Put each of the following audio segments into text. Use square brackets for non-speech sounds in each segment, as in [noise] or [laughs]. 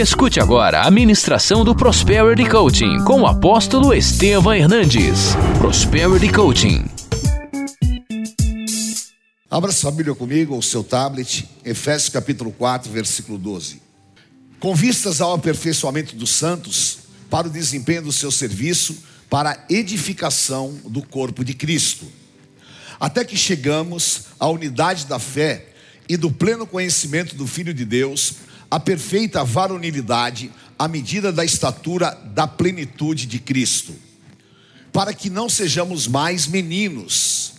Escute agora a ministração do Prosperity Coaching com o apóstolo Estevam Hernandes. Prosperity Coaching. Abra sua Bíblia comigo, ou seu tablet, Efésios capítulo 4, versículo 12. Com vistas ao aperfeiçoamento dos santos, para o desempenho do seu serviço, para a edificação do corpo de Cristo, até que chegamos à unidade da fé e do pleno conhecimento do Filho de Deus, a perfeita varonilidade, à medida da estatura da plenitude de Cristo, para que não sejamos mais meninos,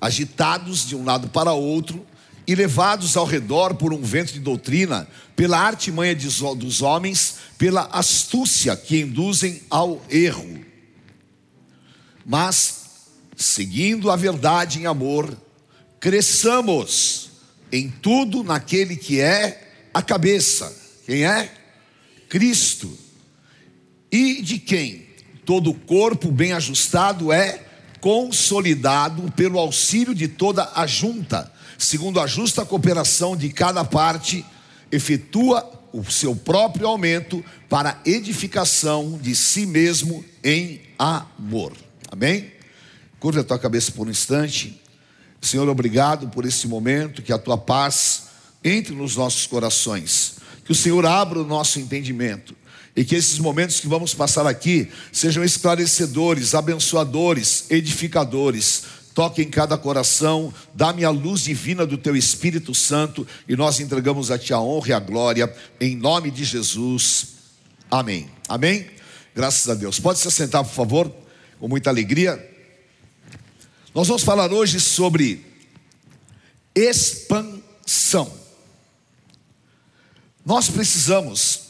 agitados de um lado para outro e levados ao redor por um vento de doutrina, pela artimanha dos homens, pela astúcia que induzem ao erro. Mas, seguindo a verdade em amor, cresçamos em tudo naquele que é a cabeça. Quem é? Cristo. E de quem todo corpo bem ajustado é consolidado pelo auxílio de toda a junta, segundo a justa cooperação de cada parte, efetua o seu próprio aumento para edificação de si mesmo em amor. Amém? Curva a tua cabeça por um instante. Senhor, obrigado por esse momento, que a tua paz entre nos nossos corações. Que o Senhor abra o nosso entendimento. E que esses momentos que vamos passar aqui sejam esclarecedores, abençoadores, edificadores. Toque em cada coração, dá-me a luz divina do teu Espírito Santo e nós entregamos a ti a honra e a glória, em nome de Jesus. Amém. Amém? Graças a Deus. Pode se assentar, por favor, com muita alegria. Nós vamos falar hoje sobre expansão. Nós precisamos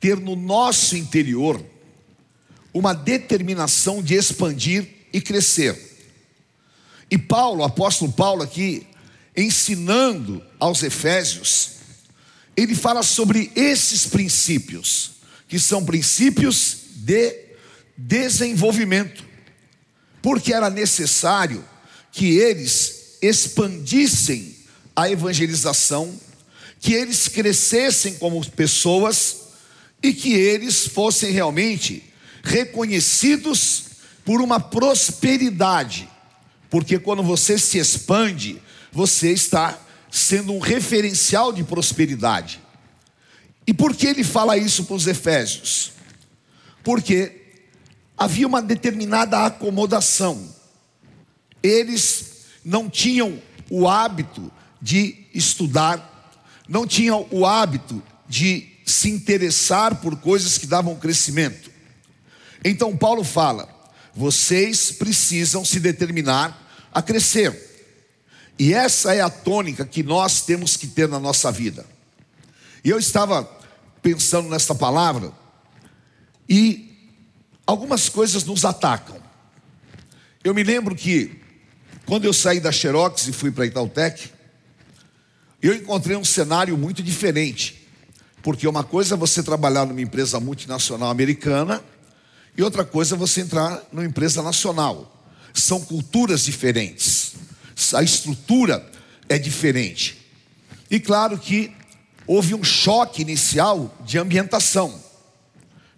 ter no nosso interior uma determinação de expandir e crescer. E Paulo, o apóstolo Paulo aqui, ensinando aos Efésios, ele fala sobre esses princípios, que são princípios de desenvolvimento, porque era necessário que eles expandissem a evangelização que eles crescessem como pessoas e que eles fossem realmente reconhecidos por uma prosperidade, porque quando você se expande, você está sendo um referencial de prosperidade. E por que ele fala isso para os Efésios? Porque havia uma determinada acomodação, eles não tinham o hábito de estudar não tinham o hábito de se interessar por coisas que davam crescimento. Então Paulo fala: vocês precisam se determinar a crescer. E essa é a tônica que nós temos que ter na nossa vida. E eu estava pensando nessa palavra e algumas coisas nos atacam. Eu me lembro que quando eu saí da Xerox e fui para a Itautec, eu encontrei um cenário muito diferente. Porque uma coisa é você trabalhar numa empresa multinacional americana e outra coisa é você entrar numa empresa nacional. São culturas diferentes. A estrutura é diferente. E claro que houve um choque inicial de ambientação.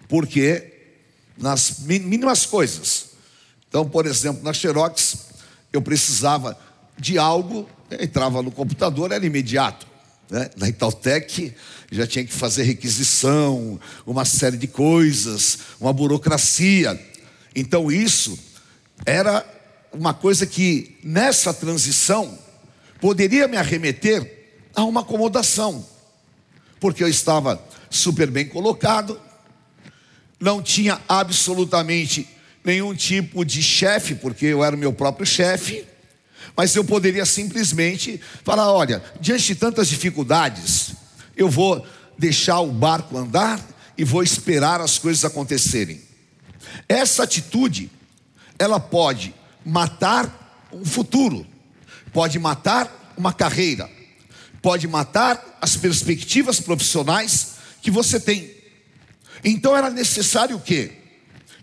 Porque nas mínimas coisas. Então, por exemplo, na Xerox, eu precisava de algo entrava no computador, era imediato. Né? Na Itautec já tinha que fazer requisição, uma série de coisas, uma burocracia. Então isso era uma coisa que nessa transição poderia me arremeter a uma acomodação, porque eu estava super bem colocado, não tinha absolutamente nenhum tipo de chefe, porque eu era o meu próprio chefe, mas eu poderia simplesmente falar: olha, diante de tantas dificuldades, eu vou deixar o barco andar e vou esperar as coisas acontecerem. Essa atitude, ela pode matar um futuro, pode matar uma carreira, pode matar as perspectivas profissionais que você tem. Então era necessário o quê?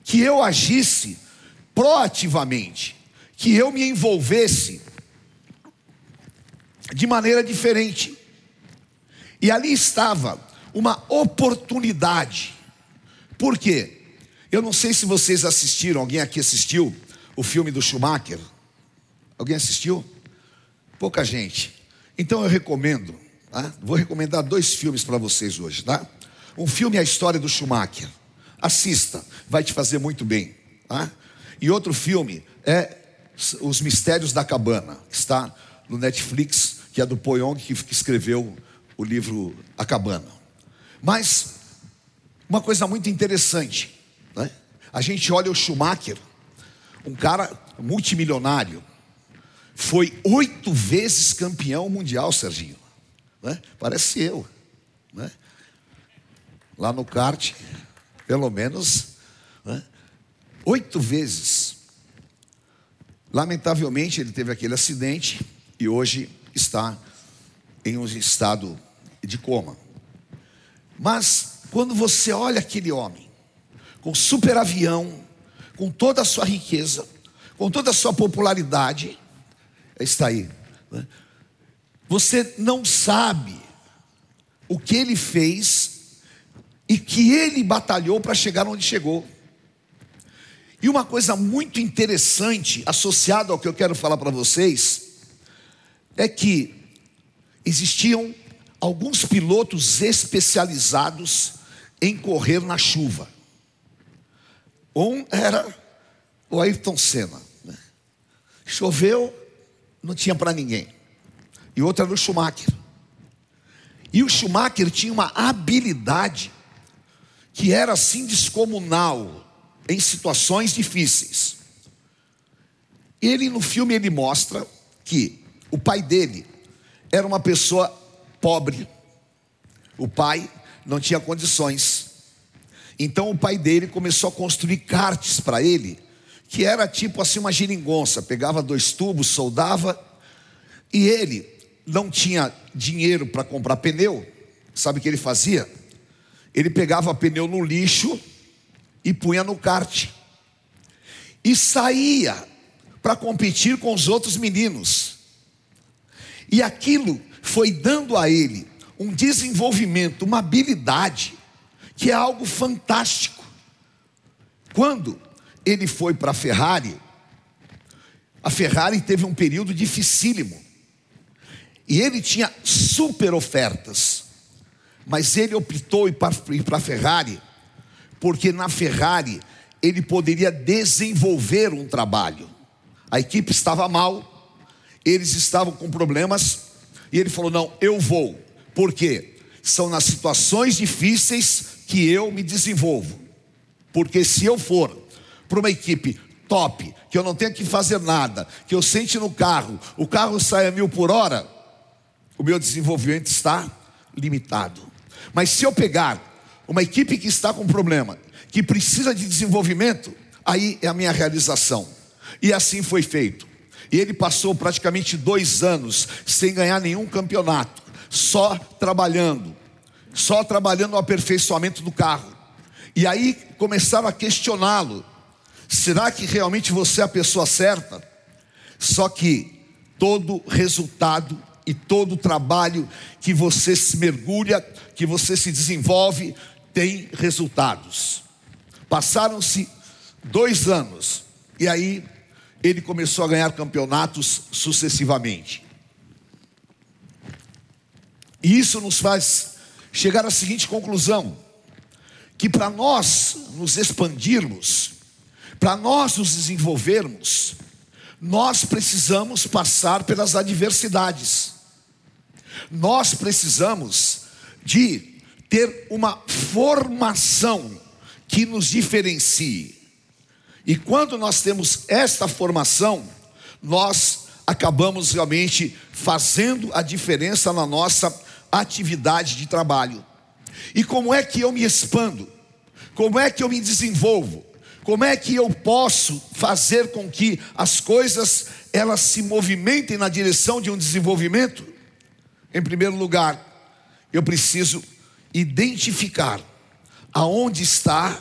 Que eu agisse proativamente que eu me envolvesse de maneira diferente. E ali estava uma oportunidade. Por quê? Eu não sei se vocês assistiram, alguém aqui assistiu o filme do Schumacher? Alguém assistiu? Pouca gente. Então eu recomendo, tá? vou recomendar dois filmes para vocês hoje, tá? Um filme é a história do Schumacher. Assista, vai te fazer muito bem. Tá? E outro filme é Os Mistérios da Cabana, que está no Netflix, que é do Poyong, que escreveu o livro A Cabana. Mas, uma coisa muito interessante, né? a gente olha o Schumacher, um cara multimilionário, foi oito vezes campeão mundial, Serginho. Né? Parece eu. Né? Lá no kart, pelo menos, né? oito vezes. Lamentavelmente, ele teve aquele acidente e hoje está em um estado de coma. Mas quando você olha aquele homem com super avião, com toda a sua riqueza, com toda a sua popularidade, está aí. Né? Você não sabe o que ele fez e que ele batalhou para chegar onde chegou. E uma coisa muito interessante associada ao que eu quero falar para vocês é que existiam alguns pilotos especializados em correr na chuva. Um era o Ayrton Senna. Né? Choveu, não tinha para ninguém. E outro era o Schumacher. E o Schumacher tinha uma habilidade que era assim descomunal em situações difíceis. Ele no filme ele mostra que o pai dele era uma pessoa pobre. O pai não tinha condições. Então o pai dele começou a construir karts para ele, que era tipo assim uma geringonça, pegava dois tubos, soldava, e ele não tinha dinheiro para comprar pneu. Sabe o que ele fazia? Ele pegava pneu no lixo e punha no kart. E saía para competir com os outros meninos. E aquilo foi dando a ele um desenvolvimento, uma habilidade, que é algo fantástico. Quando ele foi para a Ferrari, a Ferrari teve um período dificílimo. E ele tinha super ofertas. Mas ele optou ir para a Ferrari, porque na Ferrari ele poderia desenvolver um trabalho. A equipe estava mal, eles estavam com problemas, e ele falou: Não, eu vou. Por quê? São nas situações difíceis que eu me desenvolvo. Porque se eu for para uma equipe top, que eu não tenho que fazer nada, que eu sente no carro, o carro sai a mil por hora, o meu desenvolvimento está limitado. Mas se eu pegar uma equipe que está com problema, que precisa de desenvolvimento, aí é a minha realização. E assim foi feito. E ele passou praticamente dois anos sem ganhar nenhum campeonato, só trabalhando, só trabalhando no aperfeiçoamento do carro. E aí começaram a questioná-lo: será que realmente você é a pessoa certa? Só que todo resultado e todo trabalho que você se mergulha, que você se desenvolve, tem resultados. Passaram-se dois anos, e aí ele começou a ganhar campeonatos sucessivamente. E isso nos faz chegar à seguinte conclusão: que para nós nos expandirmos, para nós nos desenvolvermos, nós precisamos passar pelas adversidades. Nós precisamos de ter uma formação que nos diferencie. E quando nós temos esta formação, nós acabamos realmente fazendo a diferença na nossa atividade de trabalho. E como é que eu me expando? Como é que eu me desenvolvo? Como é que eu posso fazer com que as coisas elas se movimentem na direção de um desenvolvimento? Em primeiro lugar, eu preciso identificar aonde está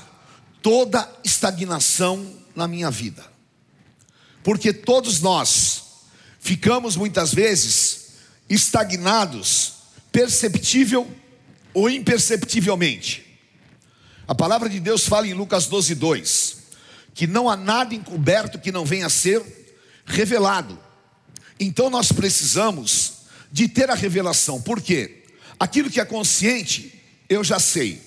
toda estagnação na minha vida. Porque todos nós ficamos muitas vezes estagnados, perceptível ou imperceptivelmente. A palavra de Deus fala em Lucas 12, 2, que não há nada encoberto que não venha a ser revelado. Então nós precisamos de ter a revelação, por quê? Aquilo que é consciente, eu já sei.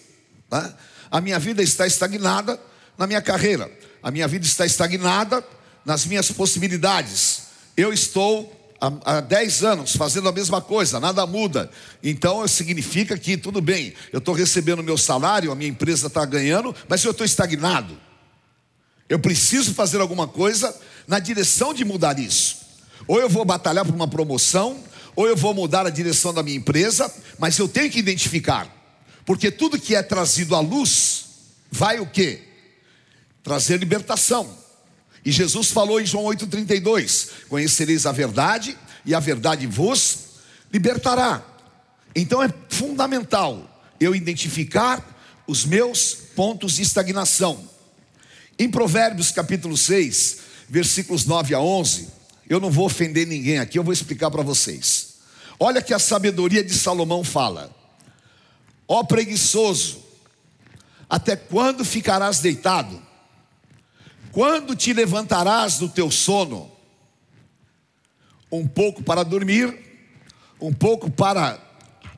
Tá? A minha vida está estagnada na minha carreira, a minha vida está estagnada nas minhas possibilidades. Eu estou há, há 10 anos fazendo a mesma coisa, nada muda. Então significa que tudo bem, eu estou recebendo meu salário, a minha empresa está ganhando, mas eu estou estagnado. Eu preciso fazer alguma coisa na direção de mudar isso. Ou eu vou batalhar por uma promoção, ou eu vou mudar a direção da minha empresa, mas eu tenho que identificar, porque tudo que é trazido à luz vai o quê? Trazer libertação. E Jesus falou em João 8,32: Conhecereis a verdade, e a verdade vos libertará. Então é fundamental eu identificar os meus pontos de estagnação. Em Provérbios capítulo 6, versículos 9 a 11, eu não vou ofender ninguém aqui, eu vou explicar para vocês. Olha que a sabedoria de Salomão fala: Ó preguiçoso, até quando ficarás deitado? Quando te levantarás do teu sono? Um pouco para dormir, um pouco para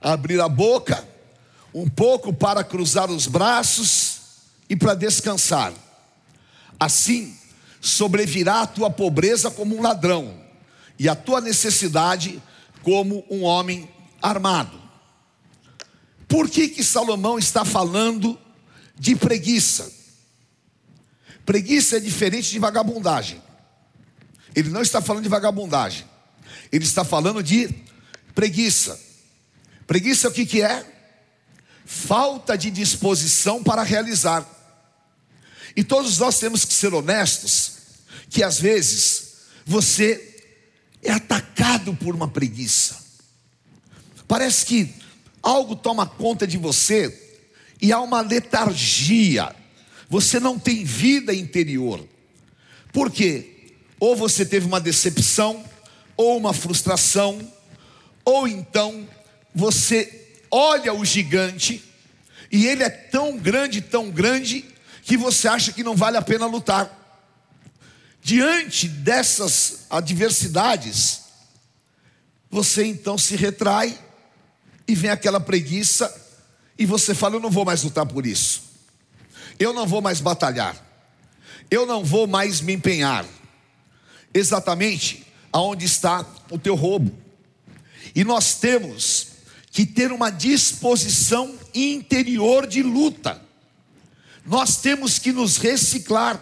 abrir a boca, um pouco para cruzar os braços e para descansar. Assim, sobrevirá a tua pobreza como um ladrão, e a tua necessidade como um homem armado. Por que que Salomão está falando de preguiça? Preguiça é diferente de vagabundagem. Ele não está falando de vagabundagem. Ele está falando de preguiça. Preguiça o que, que é? Falta de disposição para realizar. E todos nós temos que ser honestos, que às vezes você é atacado por uma preguiça. Parece que algo toma conta de você e há uma letargia você não tem vida interior. Por quê? Ou você teve uma decepção, ou uma frustração, ou então você olha o gigante e ele é tão grande, tão grande, que você acha que não vale a pena lutar. Diante dessas adversidades, você então se retrai e vem aquela preguiça e você fala: Eu não vou mais lutar por isso. Eu não vou mais batalhar. Eu não vou mais me empenhar. Exatamente aonde está o teu roubo. E nós temos que ter uma disposição interior de luta. Nós temos que nos reciclar.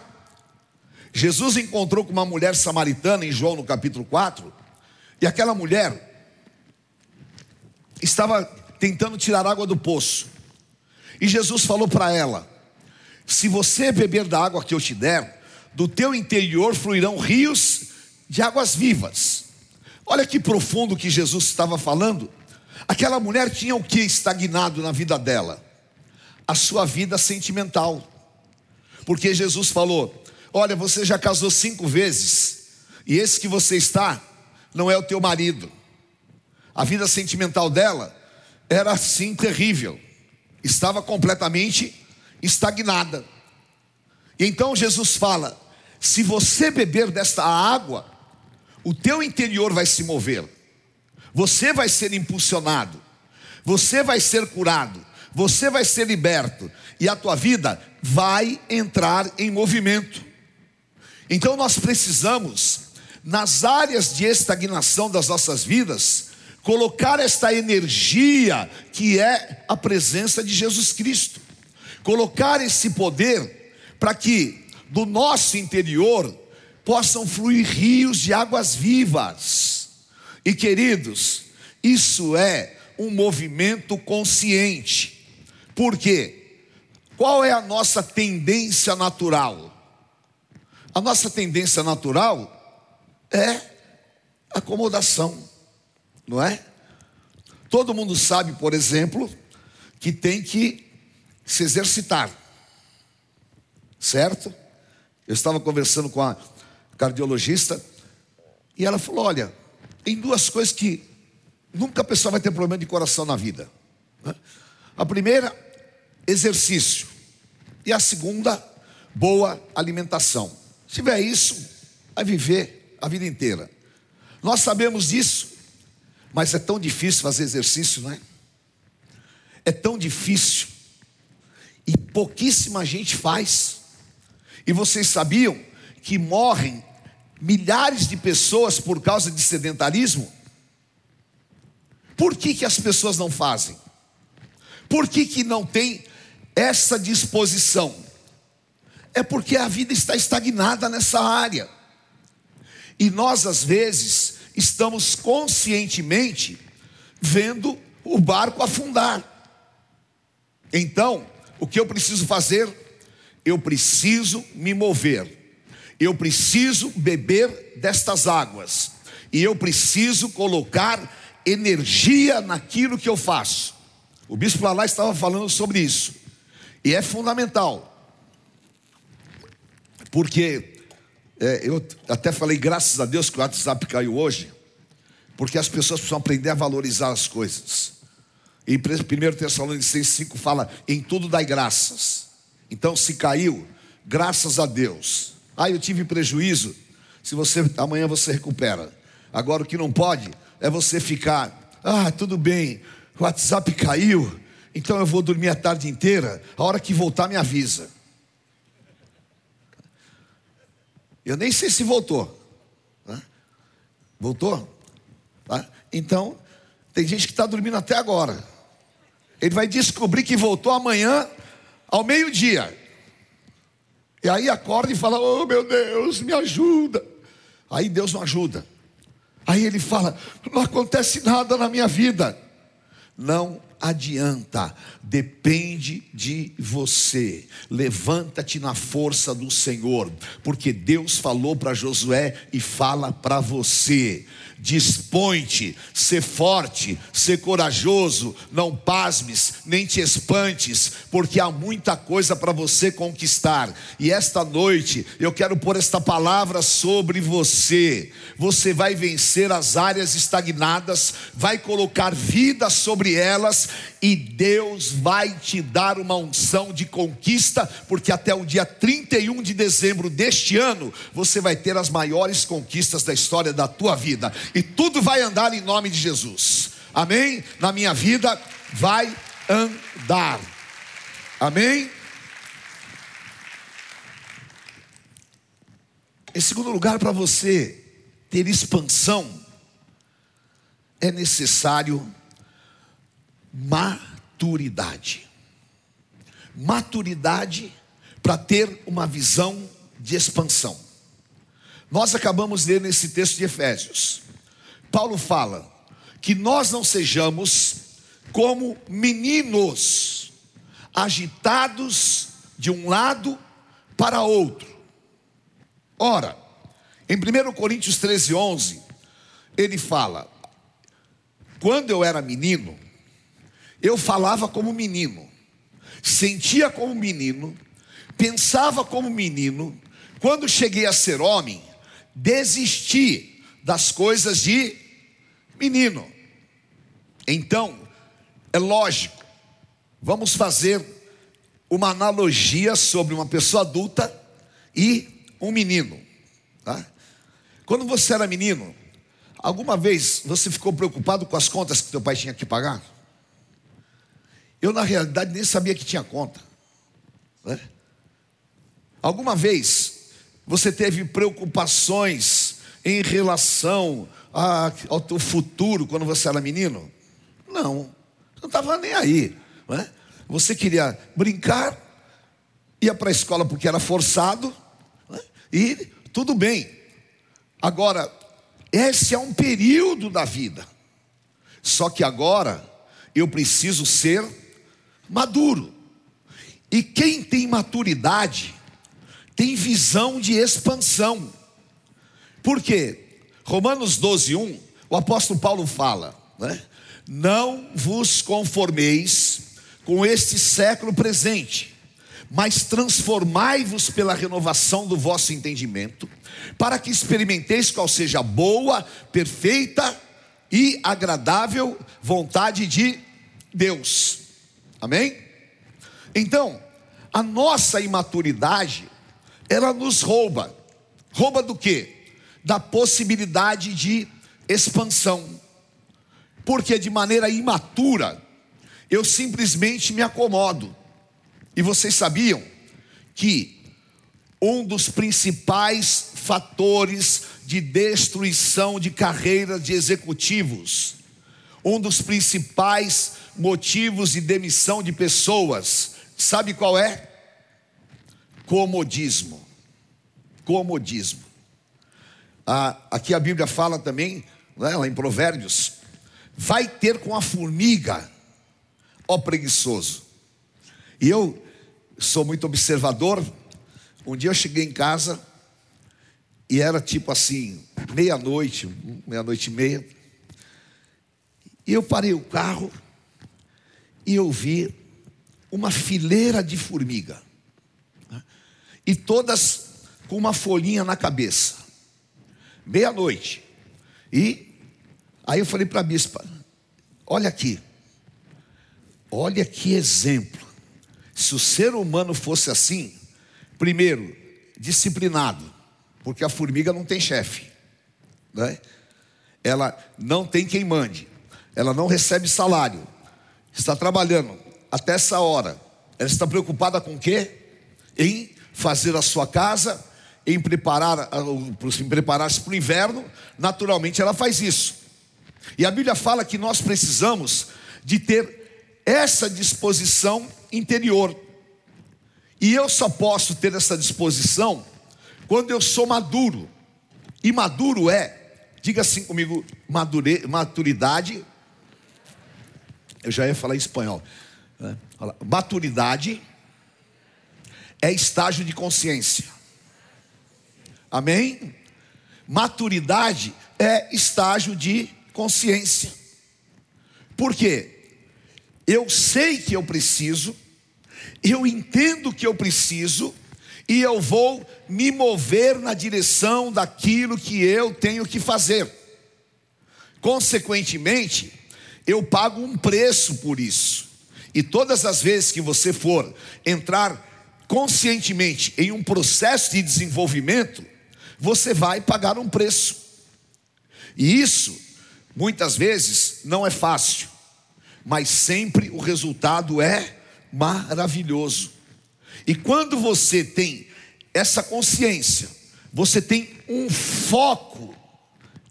Jesus encontrou com uma mulher samaritana em João no capítulo 4, e aquela mulher estava tentando tirar água do poço. E Jesus falou para ela: se você beber da água que eu te der, do teu interior fluirão rios de águas vivas. Olha que profundo que Jesus estava falando. Aquela mulher tinha o que estagnado na vida dela? A sua vida sentimental. Porque Jesus falou: Olha, você já casou cinco vezes, e esse que você está não é o teu marido. A vida sentimental dela era assim terrível, estava completamente estagnada. E então Jesus fala: se você beber desta água, o teu interior vai se mover, você vai ser impulsionado, você vai ser curado, você vai ser liberto, e a tua vida vai entrar em movimento. Então nós precisamos, nas áreas de estagnação das nossas vidas, colocar esta energia que é a presença de Jesus Cristo colocar esse poder para que do nosso interior possam fluir rios de águas vivas. E queridos, isso é um movimento consciente. Por quê? Qual é a nossa tendência natural? A nossa tendência natural é acomodação, não é? Todo mundo sabe, por exemplo, que tem que se exercitar. Certo? Eu estava conversando com a cardiologista e ela falou: Olha, tem duas coisas que nunca a pessoa vai ter problema de coração na vida. Né? A primeira, exercício. E a segunda, boa alimentação. Se tiver isso, vai viver a vida inteira. Nós sabemos disso, mas é tão difícil fazer exercício, não é? É tão difícil. E pouquíssima gente faz. E vocês sabiam que morrem milhares de pessoas por causa de sedentarismo? Por que, que as pessoas não fazem? Por que, que não tem essa disposição? É porque a vida está estagnada nessa área. E nós, às vezes, estamos conscientemente vendo o barco afundar. Então, o que eu preciso fazer? Eu preciso me mover. Eu preciso beber destas águas. E eu preciso colocar energia naquilo que eu faço. O bispo Lalá estava falando sobre isso. E é fundamental. Porque é, eu até falei, graças a Deus, que o WhatsApp caiu hoje. Porque as pessoas precisam aprender a valorizar as coisas. Em 1 Tessalonicenses 5 fala: em tudo dai graças. Então, se caiu, graças a Deus. Ah, eu tive prejuízo. Se você amanhã você recupera. Agora o que não pode é você ficar, ah, tudo bem, o WhatsApp caiu, então eu vou dormir a tarde inteira, a hora que voltar me avisa. Eu nem sei se voltou. Né? Voltou? Tá? Então, tem gente que está dormindo até agora. Ele vai descobrir que voltou amanhã ao meio-dia. E aí acorda e fala: Oh meu Deus, me ajuda. Aí Deus não ajuda. Aí ele fala: não acontece nada na minha vida. Não adianta, depende de você. Levanta-te na força do Senhor, porque Deus falou para Josué e fala para você dispõe-te, ser forte, ser corajoso, não pasmes, nem te espantes, porque há muita coisa para você conquistar. E esta noite eu quero pôr esta palavra sobre você. Você vai vencer as áreas estagnadas, vai colocar vida sobre elas e Deus vai te dar uma unção de conquista, porque até o dia 31 de dezembro deste ano, você vai ter as maiores conquistas da história da tua vida, e tudo vai andar em nome de Jesus. Amém? Na minha vida vai andar. Amém? Em segundo lugar, para você ter expansão, é necessário maturidade. Maturidade para ter uma visão de expansão. Nós acabamos de ler nesse texto de Efésios. Paulo fala que nós não sejamos como meninos agitados de um lado para outro. Ora, em 1 Coríntios 13, 11, ele fala: Quando eu era menino, eu falava como menino, sentia como menino, pensava como menino. Quando cheguei a ser homem, desisti das coisas de menino. Então, é lógico, vamos fazer uma analogia sobre uma pessoa adulta e um menino. Tá? Quando você era menino, alguma vez você ficou preocupado com as contas que teu pai tinha que pagar? Eu, na realidade, nem sabia que tinha conta. Né? Alguma vez você teve preocupações em relação a, ao teu futuro quando você era menino? Não, não estava nem aí. Né? Você queria brincar, ia para a escola porque era forçado, né? e tudo bem. Agora, esse é um período da vida. Só que agora eu preciso ser maduro. E quem tem maturidade tem visão de expansão. Por quê? Romanos 12, 1, o apóstolo Paulo fala, né? Não vos conformeis com este século presente, mas transformai-vos pela renovação do vosso entendimento, para que experimenteis qual seja a boa, perfeita e agradável vontade de Deus. Amém? Então, a nossa imaturidade, ela nos rouba. Rouba do quê? Da possibilidade de expansão. Porque de maneira imatura, eu simplesmente me acomodo. E vocês sabiam que um dos principais fatores de destruição de carreiras de executivos, um dos principais motivos de demissão de pessoas, sabe qual é? Comodismo. Comodismo. Ah, aqui a Bíblia fala também, né, lá em Provérbios, vai ter com a formiga, ó preguiçoso. E eu sou muito observador. Um dia eu cheguei em casa e era tipo assim, meia-noite, meia-noite e meia. E eu parei o carro e eu vi uma fileira de formiga. Né? E todas com uma folhinha na cabeça. Meia-noite. E aí eu falei para a bispa: olha aqui, olha que exemplo. Se o ser humano fosse assim, primeiro, disciplinado, porque a formiga não tem chefe, né? ela não tem quem mande, ela não recebe salário, está trabalhando até essa hora, ela está preocupada com o quê? Em fazer a sua casa, em preparar, em preparar-se para o inverno, naturalmente ela faz isso. E a Bíblia fala que nós precisamos de ter essa disposição interior. E eu só posso ter essa disposição quando eu sou maduro. E maduro é, diga assim comigo, madure, maturidade eu já ia falar em espanhol. Né? Maturidade é estágio de consciência. Amém? Maturidade é estágio de consciência. Por quê? Eu sei que eu preciso, eu entendo que eu preciso, e eu vou me mover na direção daquilo que eu tenho que fazer. Consequentemente, eu pago um preço por isso. E todas as vezes que você for entrar conscientemente em um processo de desenvolvimento, você vai pagar um preço. E isso, muitas vezes, não é fácil, mas sempre o resultado é maravilhoso. E quando você tem essa consciência, você tem um foco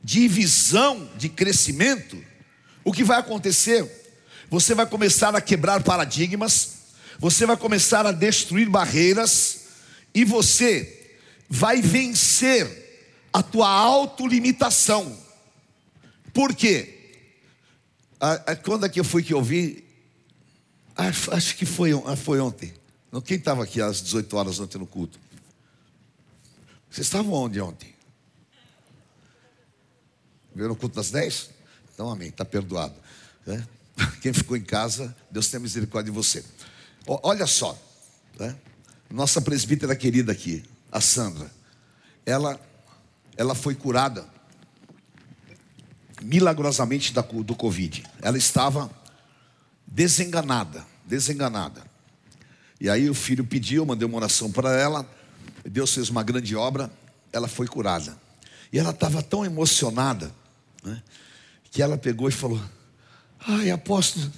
de visão de crescimento, o que vai acontecer? Você vai começar a quebrar paradigmas, você vai começar a destruir barreiras e você vai vencer a tua autolimitação. Por quê? Quando é que eu fui que eu vi? Acho que foi, foi ontem. Quem estava aqui às 18 horas ontem no culto? Vocês estavam onde ontem? Viram no culto das 10? Então, amém, está perdoado. Né? [laughs] Quem ficou em casa, Deus tenha misericórdia de você. Olha só, né? nossa presbítera querida aqui, a Sandra, ela, ela foi curada milagrosamente da, do Covid. Ela estava desenganada, desenganada. E aí o filho pediu, mandei uma oração para ela, Deus fez uma grande obra, ela foi curada. E ela estava tão emocionada, né? que ela pegou e falou: Ai, apóstolo,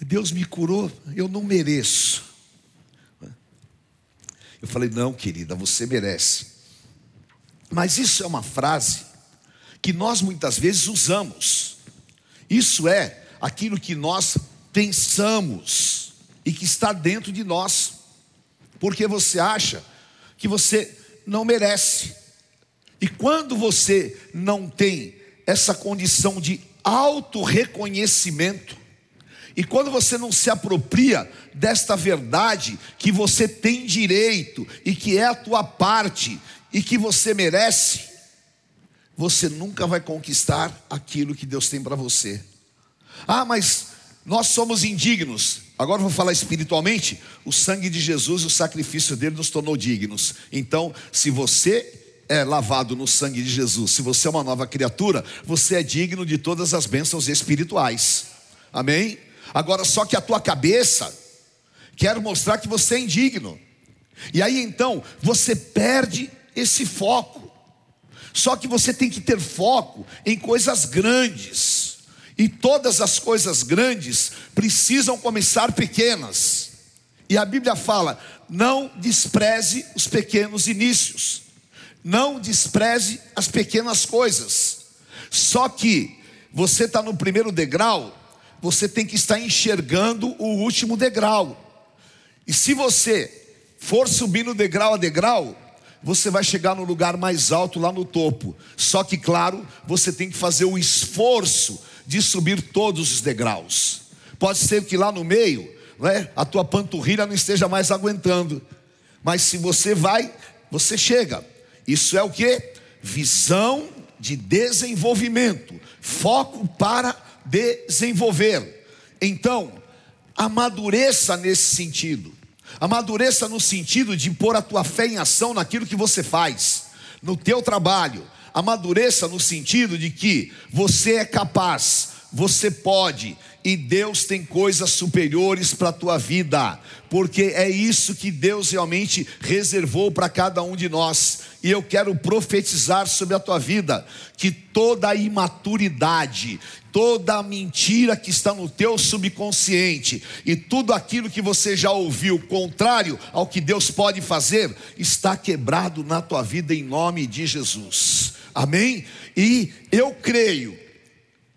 Deus me curou, eu não mereço. Eu falei: Não, querida, você merece. Mas isso é uma frase que nós muitas vezes usamos. Isso é aquilo que nós pensamos e que está dentro de nós, porque você acha que você não merece. E quando você não tem essa condição de autorreconhecimento. E quando você não se apropria desta verdade que você tem direito e que é a tua parte e que você merece, você nunca vai conquistar aquilo que Deus tem para você. Ah, mas nós somos indignos. Agora vou falar espiritualmente. O sangue de Jesus, o sacrifício dele nos tornou dignos. Então, se você é lavado no sangue de Jesus, se você é uma nova criatura, você é digno de todas as bênçãos espirituais. Amém? Agora, só que a tua cabeça, quero mostrar que você é indigno. E aí então você perde esse foco. Só que você tem que ter foco em coisas grandes. E todas as coisas grandes precisam começar pequenas. E a Bíblia fala: não despreze os pequenos inícios, não despreze as pequenas coisas. Só que você está no primeiro degrau, você tem que estar enxergando o último degrau. E se você for subindo degrau a degrau, você vai chegar no lugar mais alto lá no topo. Só que, claro, você tem que fazer o esforço de subir todos os degraus. Pode ser que lá no meio, né, a tua panturrilha não esteja mais aguentando. Mas se você vai, você chega. Isso é o que? Visão de desenvolvimento, foco para desenvolver. Então, amadureça nesse sentido. Amadureça no sentido de pôr a tua fé em ação naquilo que você faz, no teu trabalho. Amadureça no sentido de que você é capaz, você pode, e Deus tem coisas superiores para a tua vida, porque é isso que Deus realmente reservou para cada um de nós. E eu quero profetizar sobre a tua vida que toda imaturidade, toda a mentira que está no teu subconsciente e tudo aquilo que você já ouviu contrário ao que Deus pode fazer, está quebrado na tua vida em nome de Jesus. Amém? E eu creio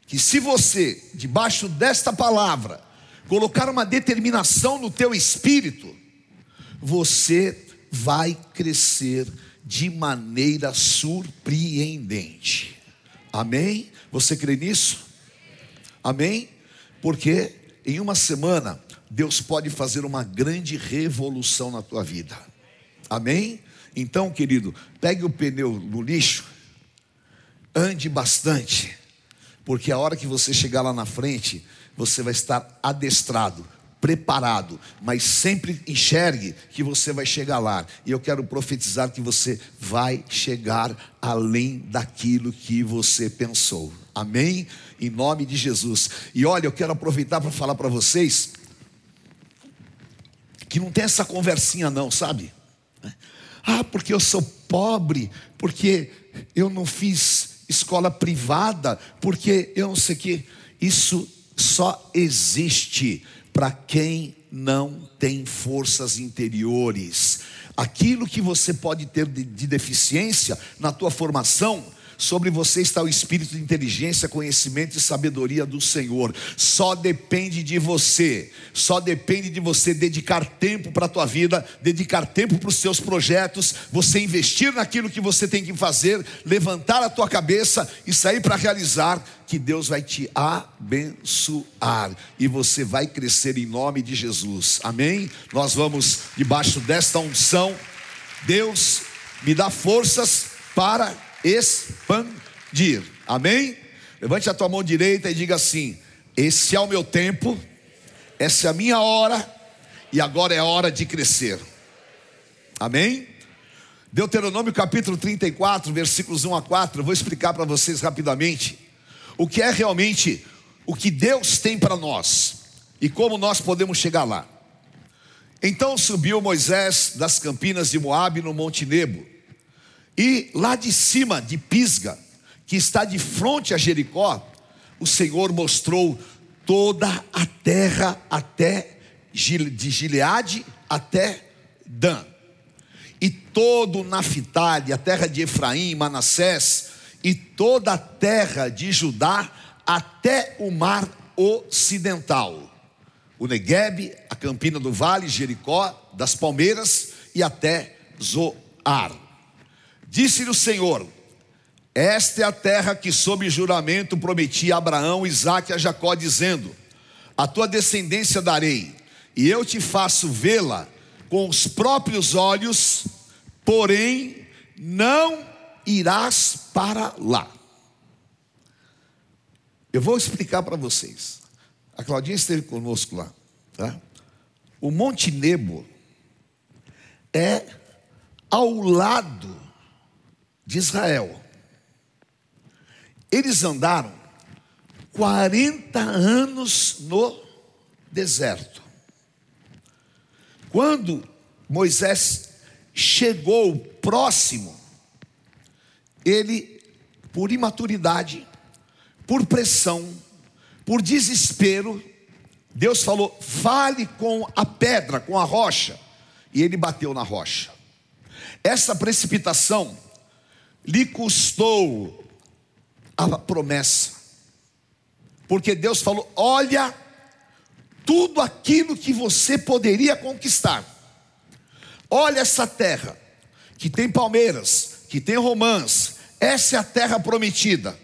que se você, debaixo desta palavra, colocar uma determinação no teu espírito, você vai crescer de maneira surpreendente. Amém? Você crê nisso? Amém? Porque em uma semana Deus pode fazer uma grande revolução na tua vida. Amém? Então, querido, pegue o pneu no lixo, ande bastante porque a hora que você chegar lá na frente, você vai estar adestrado, preparado, mas sempre enxergue que você vai chegar lá. E eu quero profetizar que você vai chegar além daquilo que você pensou. Amém? Em nome de Jesus. E olha, eu quero aproveitar para falar para vocês que não tem essa conversinha não, sabe? Ah, porque eu sou pobre, porque eu não fiz escola privada, porque eu não sei o que. Isso só existe para quem não tem forças interiores. Aquilo que você pode ter de, de deficiência na tua formação, Sobre você está o espírito de inteligência, conhecimento e sabedoria do Senhor. Só depende de você. Só depende de você dedicar tempo para a tua vida, dedicar tempo para os seus projetos, você investir naquilo que você tem que fazer, levantar a tua cabeça e sair para realizar que Deus vai te abençoar e você vai crescer em nome de Jesus. Amém? Nós vamos debaixo desta unção. Deus me dá forças para expandir. Amém? Levante a tua mão direita e diga assim: Esse é o meu tempo, essa é a minha hora, e agora é a hora de crescer. Amém? Deuteronômio capítulo 34, versículos 1 a 4, eu vou explicar para vocês rapidamente o que é realmente o que Deus tem para nós e como nós podemos chegar lá. Então subiu Moisés das campinas de Moabe no Monte Nebo e lá de cima de Pisga, que está de frente a Jericó, o Senhor mostrou toda a terra até de Gileade até Dan. E todo Naphtali, a terra de Efraim, Manassés, e toda a terra de Judá até o mar ocidental. O Negueb, a campina do vale, Jericó, das palmeiras e até Zoar. Disse-lhe o Senhor: Esta é a terra que, sob juramento, prometi a Abraão, Isaque e a Jacó, dizendo: A tua descendência darei, e eu te faço vê-la com os próprios olhos, porém não irás para lá. Eu vou explicar para vocês. A Claudinha esteve conosco lá. Tá? O Monte Nebo é ao lado de Israel. Eles andaram 40 anos no deserto. Quando Moisés chegou próximo, ele, por imaturidade, por pressão, por desespero, Deus falou: fale com a pedra, com a rocha, e ele bateu na rocha. Essa precipitação lhe custou a promessa, porque Deus falou: olha, tudo aquilo que você poderia conquistar, olha essa terra, que tem palmeiras, que tem romãs, essa é a terra prometida,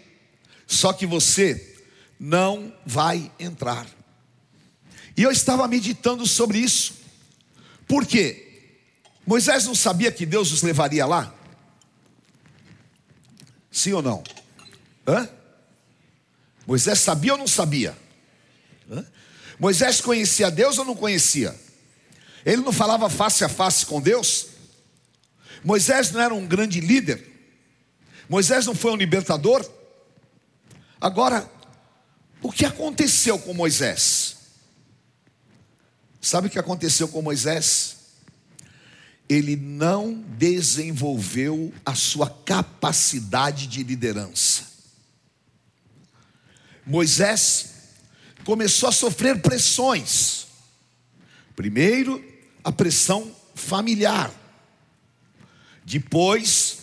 só que você não vai entrar. E eu estava meditando sobre isso, por quê? Moisés não sabia que Deus os levaria lá? Sim ou não? Hã? Moisés sabia ou não sabia? Hã? Moisés conhecia Deus ou não conhecia? Ele não falava face a face com Deus? Moisés não era um grande líder? Moisés não foi um libertador? Agora, o que aconteceu com Moisés? Sabe o que aconteceu com Moisés? Ele não desenvolveu a sua capacidade de liderança. Moisés começou a sofrer pressões. Primeiro, a pressão familiar. Depois,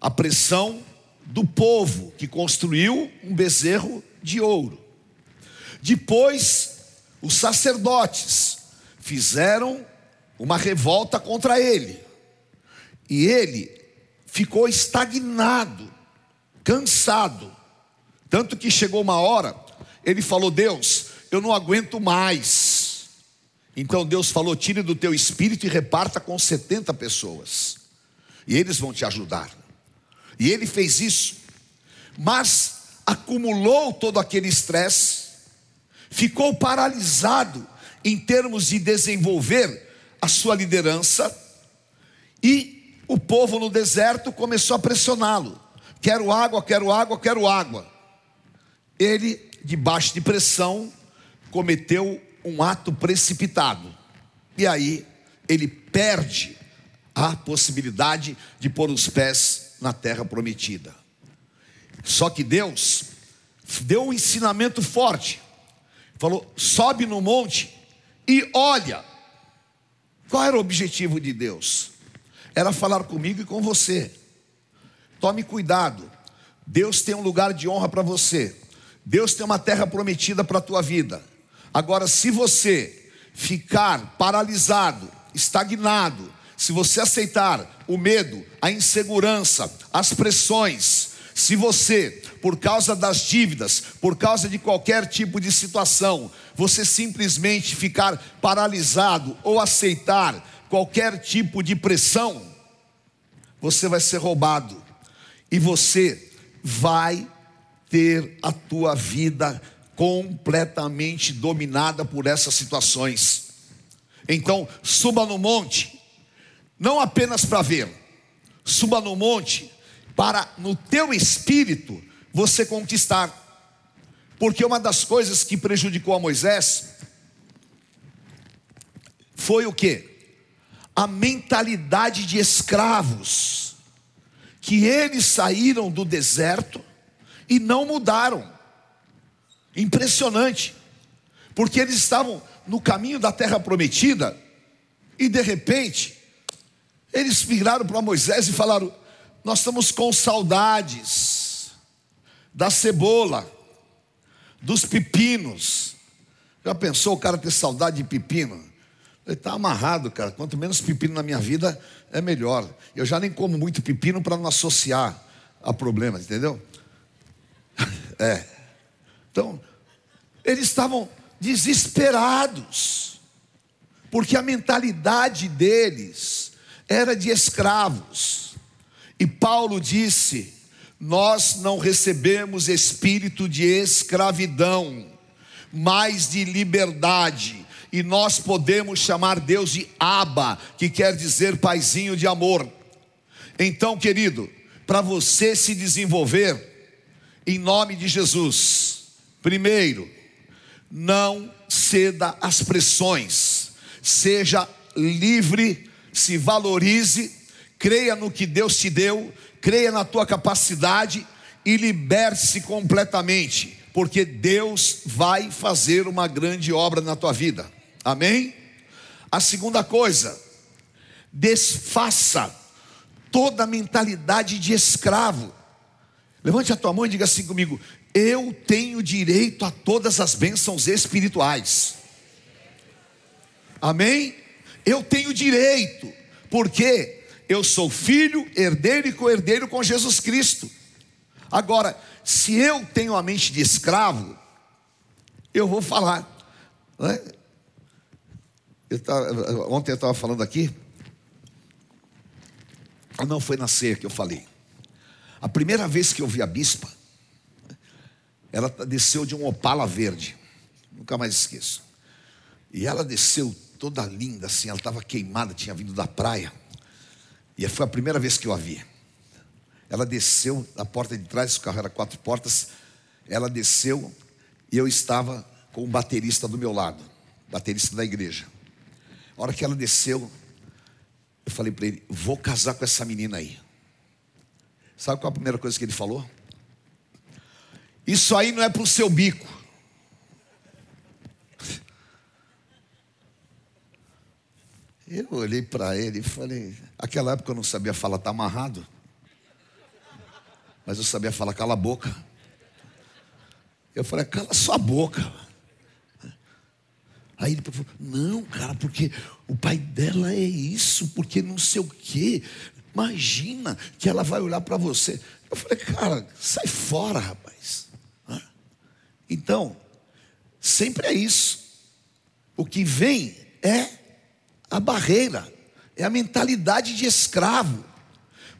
a pressão do povo que construiu um bezerro de ouro. Depois, os sacerdotes fizeram uma revolta contra ele. E ele ficou estagnado, cansado. Tanto que chegou uma hora, ele falou: Deus, eu não aguento mais. Então Deus falou: tire do teu espírito e reparta com 70 pessoas, e eles vão te ajudar. E ele fez isso, mas acumulou todo aquele estresse, ficou paralisado em termos de desenvolver a sua liderança e o povo no deserto começou a pressioná-lo. Quero água, quero água, quero água. Ele, debaixo de pressão, cometeu um ato precipitado. E aí ele perde a possibilidade de pôr os pés na terra prometida. Só que Deus deu um ensinamento forte. Falou: sobe no monte e olha. Qual era o objetivo de Deus? Era falar comigo e com você. Tome cuidado. Deus tem um lugar de honra para você. Deus tem uma terra prometida para a tua vida. Agora, se você ficar paralisado, estagnado, se você aceitar o medo, a insegurança, as pressões, se você, por causa das dívidas, por causa de qualquer tipo de situação, você simplesmente ficar paralisado ou aceitar qualquer tipo de pressão, você vai ser roubado e você vai ter a tua vida completamente dominada por essas situações. Então, suba no monte, não apenas para ver, suba no monte para no teu espírito você conquistar. Porque uma das coisas que prejudicou a Moisés foi o que? A mentalidade de escravos, que eles saíram do deserto e não mudaram. Impressionante, porque eles estavam no caminho da terra prometida e de repente eles viraram para Moisés e falaram: nós estamos com saudades da cebola, dos pepinos. Já pensou o cara ter saudade de pepino? Ele está amarrado, cara. Quanto menos pepino na minha vida, é melhor. Eu já nem como muito pepino para não associar a problemas, entendeu? [laughs] É. Então, eles estavam desesperados, porque a mentalidade deles era de escravos. E Paulo disse: Nós não recebemos espírito de escravidão, mas de liberdade. E nós podemos chamar Deus de Abba, que quer dizer paizinho de amor. Então, querido, para você se desenvolver, em nome de Jesus, primeiro, não ceda às pressões, seja livre, se valorize, creia no que Deus te deu, creia na tua capacidade e liberte-se completamente, porque Deus vai fazer uma grande obra na tua vida. Amém? A segunda coisa, desfaça toda a mentalidade de escravo. Levante a tua mão e diga assim comigo: Eu tenho direito a todas as bênçãos espirituais. Amém? Eu tenho direito, porque eu sou filho, herdeiro e co-herdeiro com Jesus Cristo. Agora, se eu tenho a mente de escravo, eu vou falar. Né? Eu tava, ontem eu estava falando aqui não, foi na ceia que eu falei. A primeira vez que eu vi a bispa, ela desceu de um opala verde. Nunca mais esqueço. E ela desceu toda linda, assim, ela estava queimada, tinha vindo da praia. E foi a primeira vez que eu a vi. Ela desceu da porta de trás, o carro era quatro portas. Ela desceu e eu estava com o um baterista do meu lado, baterista da igreja. A hora que ela desceu, eu falei para ele: vou casar com essa menina aí. Sabe qual a primeira coisa que ele falou? Isso aí não é para o seu bico. Eu olhei para ele e falei: aquela época eu não sabia falar, está amarrado. Mas eu sabia falar, cala a boca. Eu falei: cala sua boca. Aí ele falou: Não, cara, porque o pai dela é isso, porque não sei o quê. Imagina que ela vai olhar para você. Eu falei: Cara, sai fora, rapaz. Então, sempre é isso. O que vem é a barreira, é a mentalidade de escravo.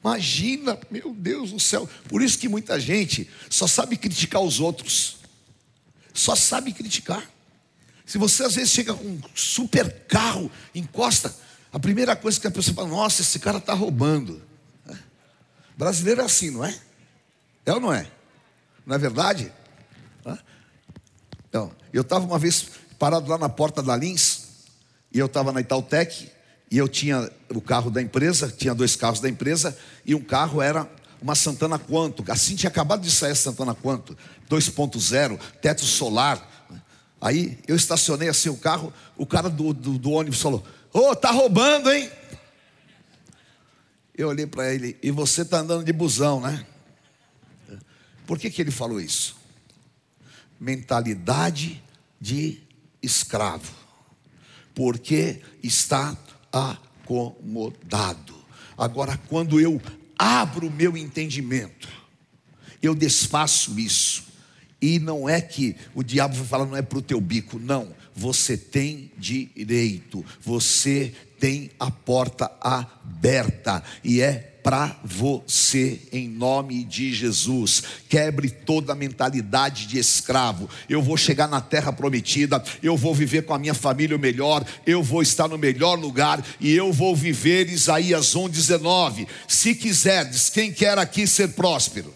Imagina, meu Deus do céu. Por isso que muita gente só sabe criticar os outros, só sabe criticar. Se você às vezes chega com um super carro, encosta, a primeira coisa que a pessoa fala, nossa, esse cara está roubando. É. Brasileiro é assim, não é? É ou não é? Não é verdade? Então, eu estava uma vez parado lá na porta da Lins, e eu estava na Itautec, e eu tinha o carro da empresa, tinha dois carros da empresa, e um carro era uma Santana Quanto. Assim tinha acabado de sair a Santana Quanto, 2.0, teto solar, Aí eu estacionei assim o carro, o cara do, do, do ônibus falou: Ô, oh, tá roubando, hein? Eu olhei para ele, e você está andando de busão, né? Por que, que ele falou isso? Mentalidade de escravo, porque está acomodado. Agora, quando eu abro o meu entendimento, eu desfaço isso e não é que o diabo vai falar, não é para o teu bico, não. Você tem direito, você tem a porta aberta, e é para você, em nome de Jesus. Quebre toda a mentalidade de escravo. Eu vou chegar na terra prometida, eu vou viver com a minha família o melhor, eu vou estar no melhor lugar e eu vou viver Isaías 1,19. Se quiserdes, quem quer aqui ser próspero?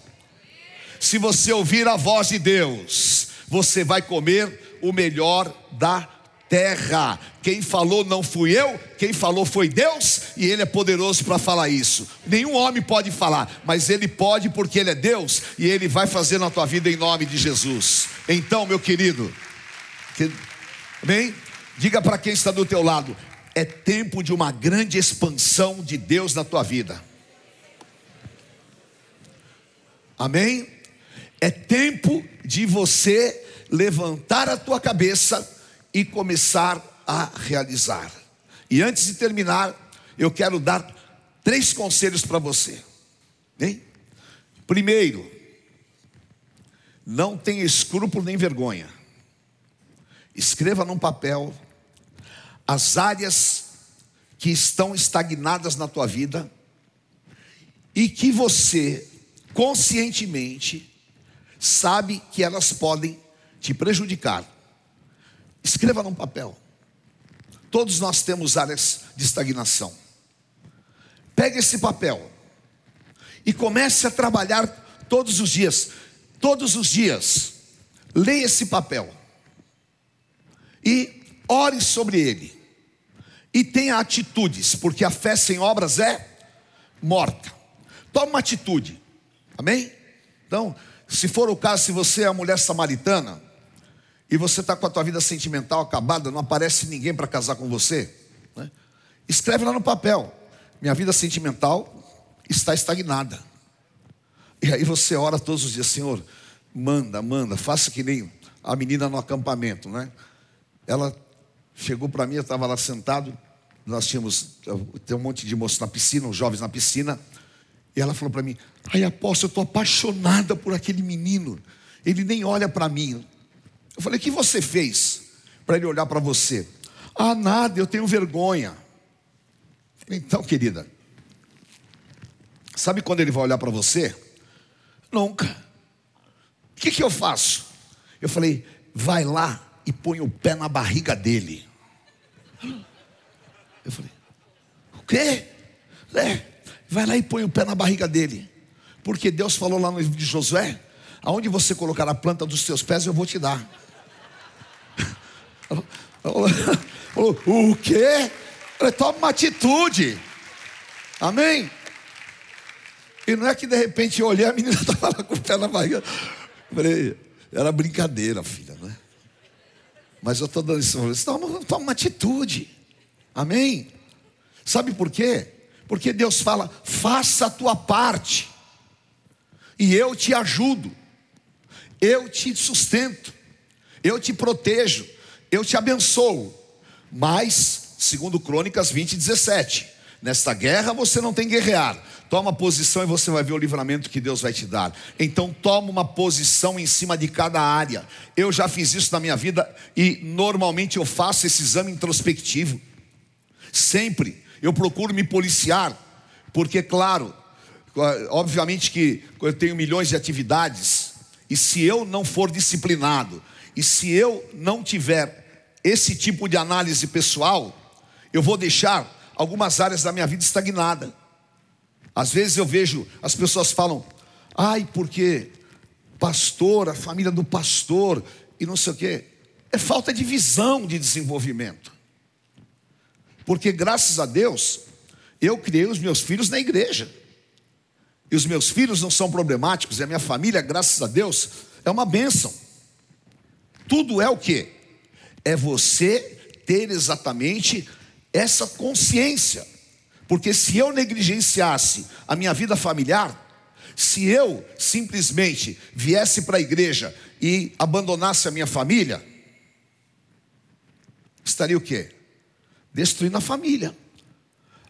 Se você ouvir a voz de Deus, você vai comer o melhor da terra. Quem falou não fui eu, quem falou foi Deus, e Ele é poderoso para falar isso. Nenhum homem pode falar, mas Ele pode porque Ele é Deus e Ele vai fazer na tua vida em nome de Jesus. Então, meu querido, bem, diga para quem está do teu lado: é tempo de uma grande expansão de Deus na tua vida. Amém? É tempo de você levantar a tua cabeça e começar a realizar. E antes de terminar, eu quero dar três conselhos para você. Hein? Primeiro, não tenha escrúpulo nem vergonha. Escreva num papel as áreas que estão estagnadas na tua vida e que você conscientemente sabe que elas podem te prejudicar. Escreva num papel. Todos nós temos áreas de estagnação. Pegue esse papel e comece a trabalhar todos os dias. Todos os dias, leia esse papel e ore sobre ele. e tenha atitudes, porque a fé sem obras é morta. Toma uma atitude, amém? Então, se for o caso, se você é a mulher samaritana e você está com a tua vida sentimental acabada, não aparece ninguém para casar com você, né? escreve lá no papel: minha vida sentimental está estagnada. E aí você ora todos os dias, Senhor, manda, manda, faça que nem a menina no acampamento, né? Ela chegou para mim, eu estava lá sentado, nós tínhamos, tem um monte de moços na piscina, os jovens na piscina, e ela falou para mim: Ai, apóstolo, eu estou apaixonada por aquele menino, ele nem olha para mim. Eu falei: O que você fez para ele olhar para você? Ah, nada, eu tenho vergonha. Falei, então, querida, sabe quando ele vai olhar para você? Nunca. O que, que eu faço? Eu falei: vai lá e põe o pé na barriga dele. Eu falei: o quê? É, vai lá e põe o pé na barriga dele. Porque Deus falou lá no livro de Josué: aonde você colocar a planta dos seus pés, eu vou te dar. O quê? Falei, toma uma atitude. Amém? E não é que de repente eu olhei, a menina [laughs] estava lá com o pé na barriga. Falei, era brincadeira, filha, né? Mas eu estou dando isso, toma, toma uma atitude. Amém? Sabe por quê? Porque Deus fala: faça a tua parte, e eu te ajudo, eu te sustento, eu te protejo, eu te abençoo. Mas, segundo Crônicas 20, 17, nesta guerra você não tem guerrear, Toma posição e você vai ver o livramento que Deus vai te dar. Então toma uma posição em cima de cada área. Eu já fiz isso na minha vida e normalmente eu faço esse exame introspectivo. Sempre eu procuro me policiar, porque claro, obviamente que eu tenho milhões de atividades e se eu não for disciplinado e se eu não tiver esse tipo de análise pessoal, eu vou deixar algumas áreas da minha vida estagnada. Às vezes eu vejo as pessoas falam, ai, porque pastor, a família do pastor e não sei o quê. É falta de visão de desenvolvimento. Porque graças a Deus, eu criei os meus filhos na igreja. E os meus filhos não são problemáticos, e a minha família, graças a Deus, é uma bênção. Tudo é o que? É você ter exatamente essa consciência porque se eu negligenciasse a minha vida familiar, se eu simplesmente viesse para a igreja e abandonasse a minha família, estaria o quê? Destruindo a família.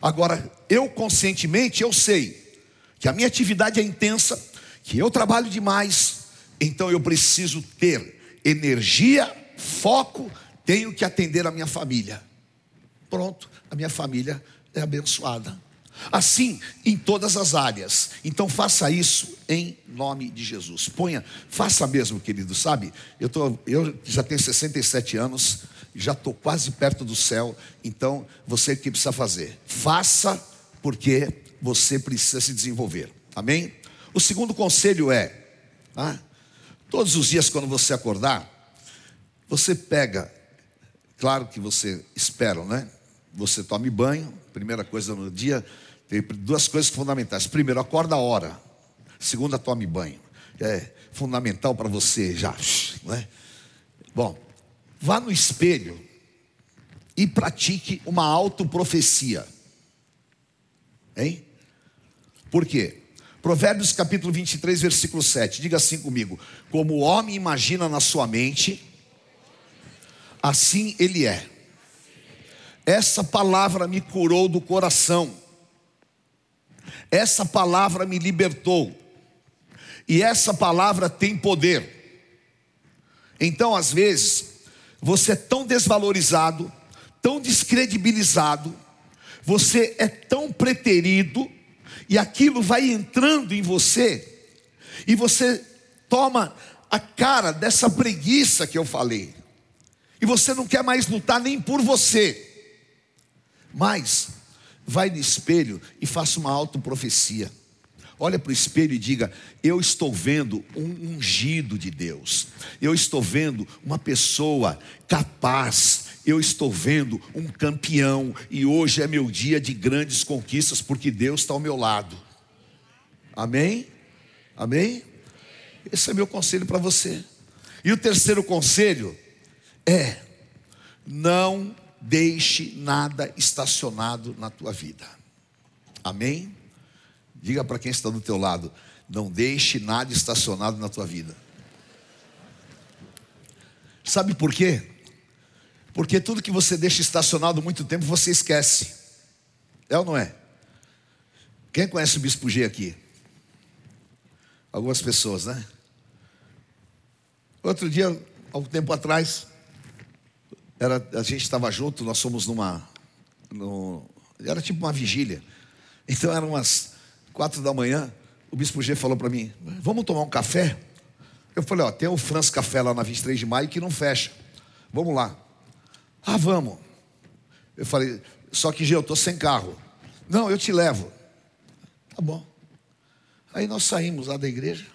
Agora, eu conscientemente, eu sei que a minha atividade é intensa, que eu trabalho demais, então eu preciso ter energia, foco, tenho que atender a minha família. Pronto, a minha família é abençoada. Assim, em todas as áreas. Então faça isso em nome de Jesus. Ponha, faça mesmo, querido, sabe? Eu, tô, eu já tenho 67 anos, já estou quase perto do céu, então você que precisa fazer. Faça porque você precisa se desenvolver. Amém? O segundo conselho é: ah, todos os dias quando você acordar, você pega, claro que você espera, né? Você tome banho, primeira coisa no dia, tem duas coisas fundamentais. Primeiro, acorda a hora. Segunda, tome banho. É fundamental para você já. Né? Bom, vá no espelho e pratique uma autoprofecia. Hein? Por quê? Provérbios capítulo 23, versículo 7. Diga assim comigo: Como o homem imagina na sua mente, assim ele é. Essa palavra me curou do coração. Essa palavra me libertou. E essa palavra tem poder. Então, às vezes, você é tão desvalorizado, tão descredibilizado, você é tão preterido, e aquilo vai entrando em você, e você toma a cara dessa preguiça que eu falei, e você não quer mais lutar nem por você, mas vai no espelho e faça uma autoprofecia. Olha para o espelho e diga: Eu estou vendo um ungido de Deus. Eu estou vendo uma pessoa capaz. Eu estou vendo um campeão e hoje é meu dia de grandes conquistas porque Deus está ao meu lado. Amém? Amém? Esse é meu conselho para você. E o terceiro conselho é: não deixe nada estacionado na tua vida. Amém? Diga para quem está do teu lado, não deixe nada estacionado na tua vida. Sabe por quê? Porque tudo que você deixa estacionado muito tempo você esquece. É ou não é? Quem conhece o Bispo G aqui? Algumas pessoas, né? Outro dia, algum tempo atrás, era, a gente estava junto, nós fomos numa. No, era tipo uma vigília. Então eram umas quatro da manhã, o Bispo G falou para mim: Vamos tomar um café? Eu falei: Ó, tem o France Café lá na 23 de maio que não fecha. Vamos lá. Ah, vamos. Eu falei: Só que, G, eu estou sem carro. Não, eu te levo. Tá bom. Aí nós saímos lá da igreja.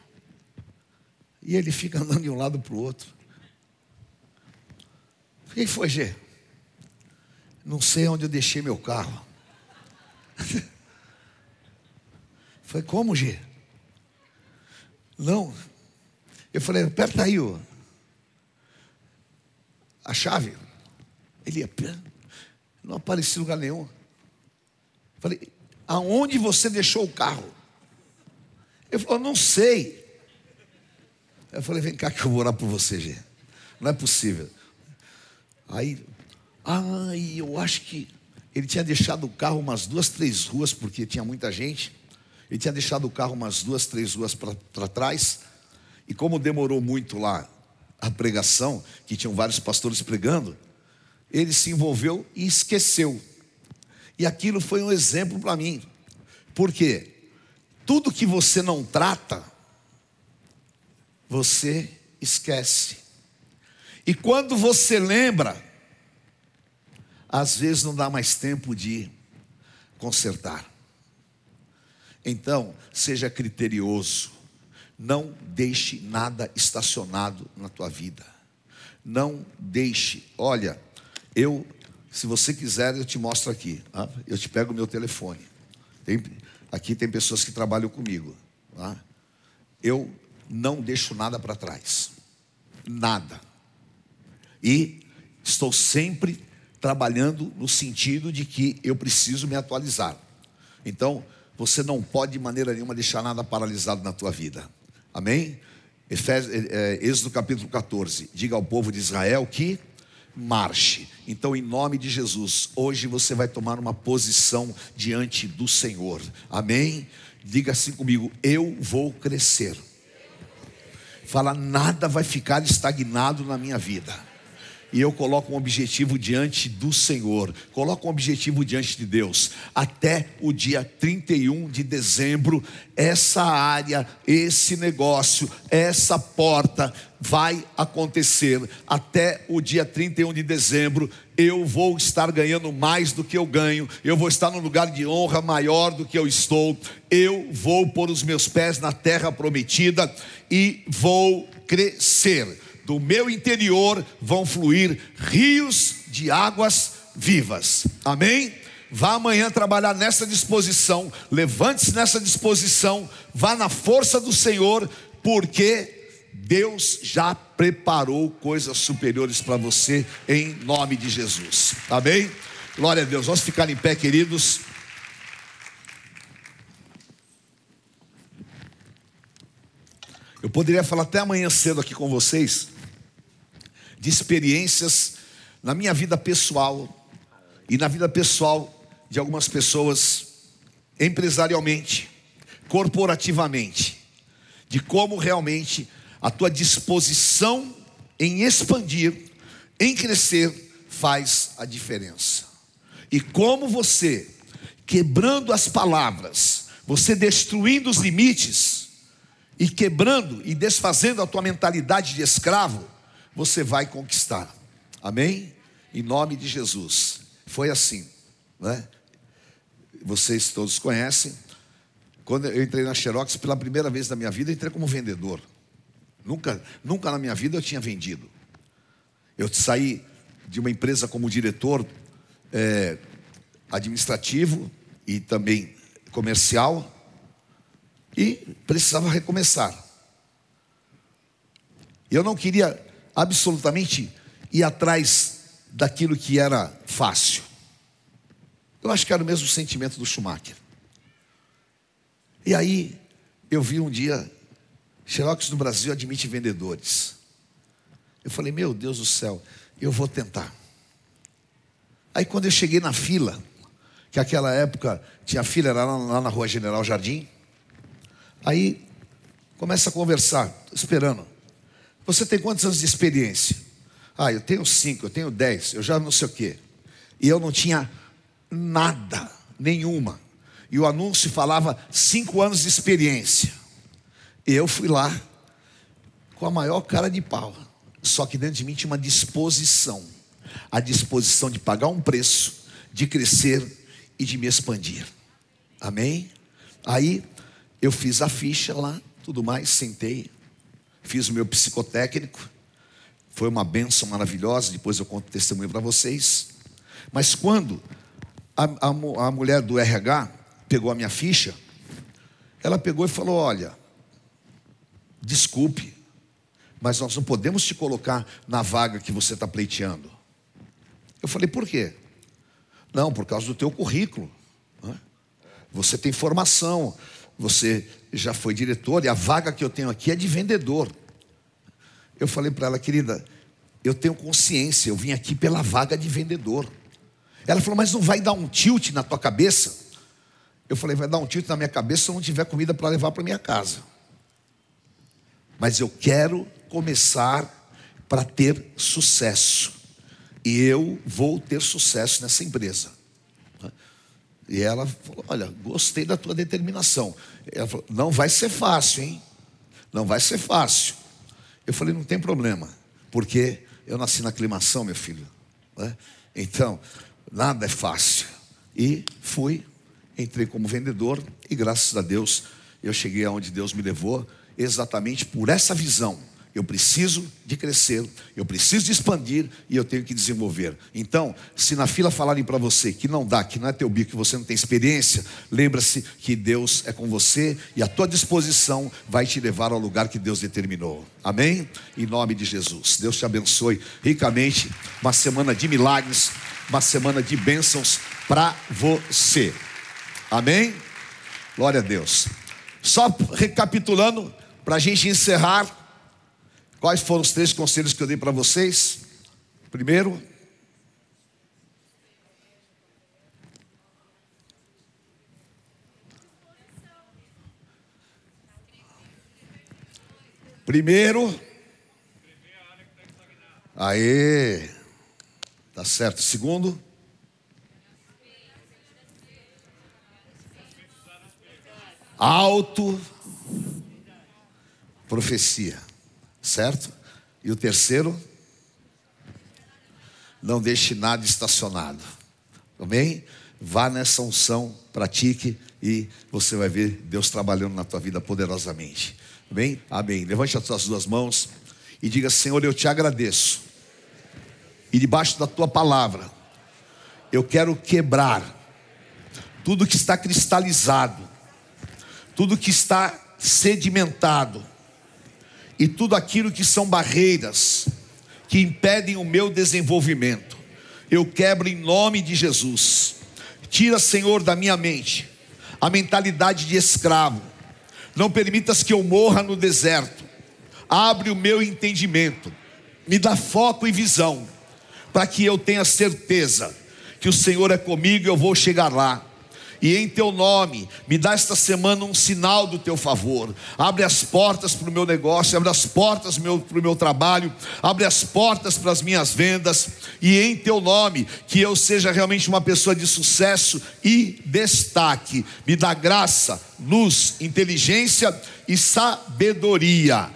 E ele fica andando de um lado para o outro. O que foi, G? Não sei onde eu deixei meu carro. [laughs] Foi como, G? Não. Eu falei, aperta aí ó. a chave. Ele ia, não aparecia lugar nenhum. Falei, aonde você deixou o carro? Ele falou, não sei. Eu falei, vem cá que eu vou orar por você, G. Não é possível. Aí, ai, eu acho que ele tinha deixado o carro umas duas, três ruas, porque tinha muita gente. Ele tinha deixado o carro umas duas, três ruas para trás. E como demorou muito lá a pregação, que tinham vários pastores pregando, ele se envolveu e esqueceu. E aquilo foi um exemplo para mim. Porque tudo que você não trata, você esquece. E quando você lembra, às vezes não dá mais tempo de consertar. Então, seja criterioso. Não deixe nada estacionado na tua vida. Não deixe. Olha, eu, se você quiser, eu te mostro aqui. Tá? Eu te pego o meu telefone. Tem, aqui tem pessoas que trabalham comigo. Tá? Eu não deixo nada para trás. Nada. E estou sempre trabalhando no sentido de que eu preciso me atualizar. Então, você não pode de maneira nenhuma deixar nada paralisado na tua vida. Amém? É, é, Êxodo capítulo 14. Diga ao povo de Israel que marche. Então, em nome de Jesus, hoje você vai tomar uma posição diante do Senhor. Amém? Diga assim comigo: eu vou crescer. Fala, nada vai ficar estagnado na minha vida e eu coloco um objetivo diante do Senhor, coloco um objetivo diante de Deus. Até o dia 31 de dezembro, essa área, esse negócio, essa porta vai acontecer. Até o dia 31 de dezembro, eu vou estar ganhando mais do que eu ganho, eu vou estar num lugar de honra maior do que eu estou, eu vou pôr os meus pés na terra prometida e vou crescer do meu interior vão fluir rios de águas vivas. Amém? Vá amanhã trabalhar nessa disposição, levante-se nessa disposição, vá na força do Senhor, porque Deus já preparou coisas superiores para você, em nome de Jesus. Amém? Glória a Deus. Vamos ficar em pé, queridos. Eu poderia falar até amanhã cedo aqui com vocês de experiências na minha vida pessoal e na vida pessoal de algumas pessoas empresarialmente, corporativamente, de como realmente a tua disposição em expandir, em crescer, faz a diferença. E como você, quebrando as palavras, você destruindo os limites, e quebrando e desfazendo a tua mentalidade de escravo, você vai conquistar. Amém? Em nome de Jesus. Foi assim, né? Vocês todos conhecem. Quando eu entrei na Xerox pela primeira vez na minha vida, entrei como vendedor. Nunca, nunca na minha vida eu tinha vendido. Eu saí de uma empresa como diretor é, administrativo e também comercial e precisava recomeçar. Eu não queria absolutamente ir atrás daquilo que era fácil. Eu acho que era o mesmo sentimento do Schumacher. E aí, eu vi um dia, Xerox no Brasil admite vendedores. Eu falei, meu Deus do céu, eu vou tentar. Aí quando eu cheguei na fila, que aquela época tinha fila, era lá, na rua General Jardim, aí começa a conversar, esperando. Você tem quantos anos de experiência? Ah, eu tenho cinco, eu tenho dez, eu já não sei o quê. E eu não tinha nada, nenhuma. E o anúncio falava cinco anos de experiência. E eu fui lá com a maior cara de pau. Só que dentro de mim tinha uma disposição a disposição de pagar um preço, de crescer e de me expandir. Amém? Aí eu fiz a ficha lá, tudo mais, sentei, fiz o meu psicotécnico, foi uma benção maravilhosa, depois eu conto testemunho para vocês. Mas quando a, a, a mulher do RH pegou a minha ficha, ela pegou e falou: Olha, desculpe, mas nós não podemos te colocar na vaga que você está pleiteando. Eu falei: Por quê? Não, por causa do teu currículo. Né? Você tem formação, você já foi diretor e a vaga que eu tenho aqui é de vendedor. Eu falei para ela, querida, eu tenho consciência, eu vim aqui pela vaga de vendedor. Ela falou, mas não vai dar um tilt na tua cabeça? Eu falei, vai dar um tilt na minha cabeça se eu não tiver comida para levar para minha casa. Mas eu quero começar para ter sucesso. E eu vou ter sucesso nessa empresa. E ela falou: Olha, gostei da tua determinação. Ela falou: Não vai ser fácil, hein? Não vai ser fácil. Eu falei: Não tem problema, porque eu nasci na aclimação, meu filho. Né? Então, nada é fácil. E fui, entrei como vendedor, e graças a Deus eu cheguei aonde Deus me levou, exatamente por essa visão eu preciso de crescer, eu preciso de expandir e eu tenho que desenvolver. Então, se na fila falarem para você que não dá, que não é teu bico, que você não tem experiência, lembra-se que Deus é com você e a tua disposição vai te levar ao lugar que Deus determinou. Amém? Em nome de Jesus. Deus te abençoe ricamente. Uma semana de milagres, uma semana de bênçãos para você. Amém? Glória a Deus. Só recapitulando, para a gente encerrar. Quais foram os três conselhos que eu dei para vocês? Primeiro, Primeiro, aí, tá certo. Segundo, auto, profecia. Certo? E o terceiro, não deixe nada estacionado. Amém? Vá nessa unção, pratique e você vai ver Deus trabalhando na tua vida poderosamente. Amém? Amém. Levante as tuas duas mãos e diga: Senhor, eu te agradeço. E debaixo da tua palavra, eu quero quebrar tudo que está cristalizado, tudo que está sedimentado e tudo aquilo que são barreiras que impedem o meu desenvolvimento. Eu quebro em nome de Jesus. Tira, Senhor, da minha mente a mentalidade de escravo. Não permitas que eu morra no deserto. Abre o meu entendimento. Me dá foco e visão para que eu tenha certeza que o Senhor é comigo e eu vou chegar lá e em teu nome, me dá esta semana um sinal do teu favor. Abre as portas para o meu negócio, abre as portas para o meu trabalho, abre as portas para as minhas vendas, e em teu nome, que eu seja realmente uma pessoa de sucesso e destaque. Me dá graça, luz, inteligência e sabedoria.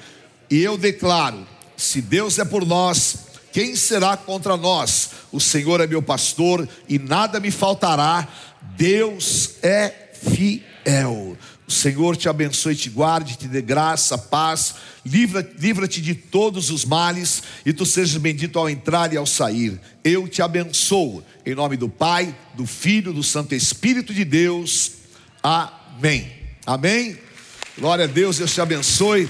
E eu declaro: se Deus é por nós, quem será contra nós? O Senhor é meu pastor e nada me faltará Deus é fiel. O Senhor te abençoe, te guarde, te dê graça, paz, livra-te livra de todos os males e tu sejas bendito ao entrar e ao sair. Eu te abençoo, em nome do Pai, do Filho, do Santo Espírito de Deus. Amém. Amém. Glória a Deus, Deus te abençoe.